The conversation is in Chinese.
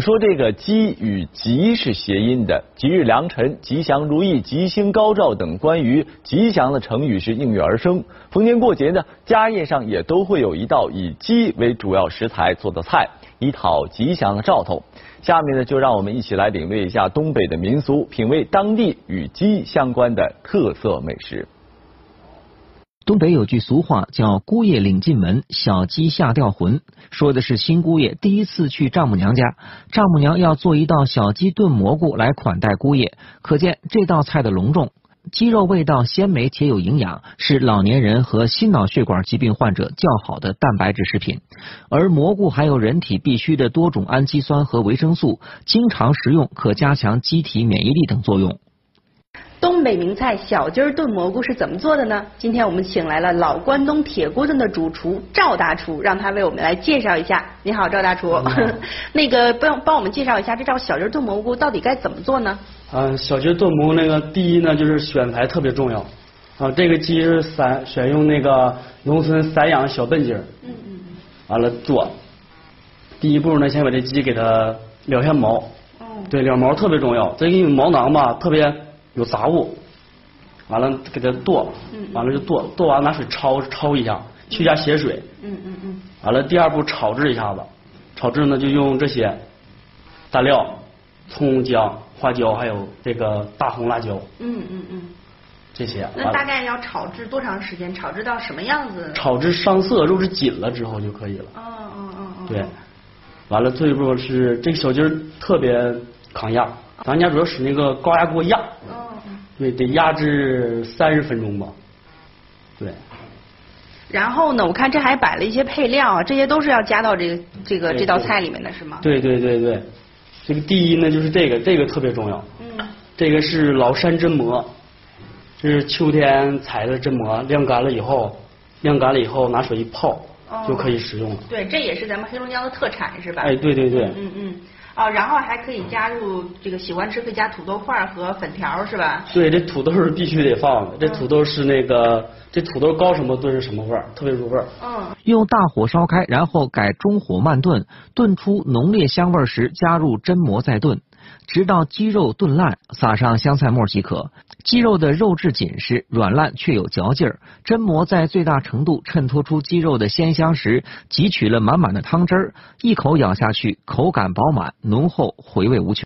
说这个“吉”与“吉”是谐音的，吉日良辰、吉祥如意、吉星高照等关于吉祥的成语是应运而生。逢年过节呢，家宴上也都会有一道以鸡为主要食材做的菜，以讨吉祥的兆头。下面呢，就让我们一起来领略一下东北的民俗，品味当地与鸡相关的特色美食。东北有句俗话叫“姑爷领进门，小鸡下吊魂”，说的是新姑爷第一次去丈母娘家，丈母娘要做一道小鸡炖蘑菇来款待姑爷，可见这道菜的隆重。鸡肉味道鲜美且有营养，是老年人和心脑血管疾病患者较好的蛋白质食品，而蘑菇含有人体必需的多种氨基酸和维生素，经常食用可加强机体免疫力等作用。东北名菜小鸡儿炖蘑菇是怎么做的呢？今天我们请来了老关东铁锅炖的主厨赵大厨，让他为我们来介绍一下。你好，赵大厨。那个帮帮我们介绍一下这道小鸡炖蘑菇到底该怎么做呢？啊，小鸡炖蘑菇那个第一呢就是选材特别重要。啊，这个鸡是散选用那个农村散养小笨鸡儿。嗯嗯。完了做，第一步呢先把这鸡给它撩下毛。哦。对，撩毛特别重要。这因为毛囊吧特别。有杂物，完了给它剁，完了就剁，剁完拿水焯焯一下，去下血水。嗯嗯嗯。完了第二步炒制一下子，炒制呢就用这些大料，葱姜花椒还有这个大红辣椒。嗯嗯嗯。这些。那大概要炒制多长时间？炒制到什么样子？炒至上色，肉质紧了之后就可以了。哦哦哦哦。对。完了，最后是这个小鸡儿特别抗压，咱家主要使那个高压锅压。对，得压制三十分钟吧。对。然后呢，我看这还摆了一些配料，这些都是要加到这个这个这道菜里面的是吗？对对对对，这个第一呢就是这个，这个特别重要。嗯。这个是老山榛蘑，这是秋天采的榛蘑，晾干了以后，晾干了以后拿水一泡就可以食用了。对，这也是咱们黑龙江的特产是吧？哎，对对对。嗯嗯。哦，然后还可以加入这个喜欢吃可以加土豆块和粉条是吧？对，这土豆是必须得放的。这土豆是那个，这土豆高什么炖是什么味儿，特别入味儿。嗯。用大火烧开，然后改中火慢炖，炖出浓烈香味时，加入榛蘑再炖。直到鸡肉炖烂，撒上香菜末即可。鸡肉的肉质紧实、软烂却有嚼劲儿，榛蘑在最大程度衬托出鸡肉的鲜香时，汲取了满满的汤汁儿，一口咬下去，口感饱满、浓厚，回味无穷。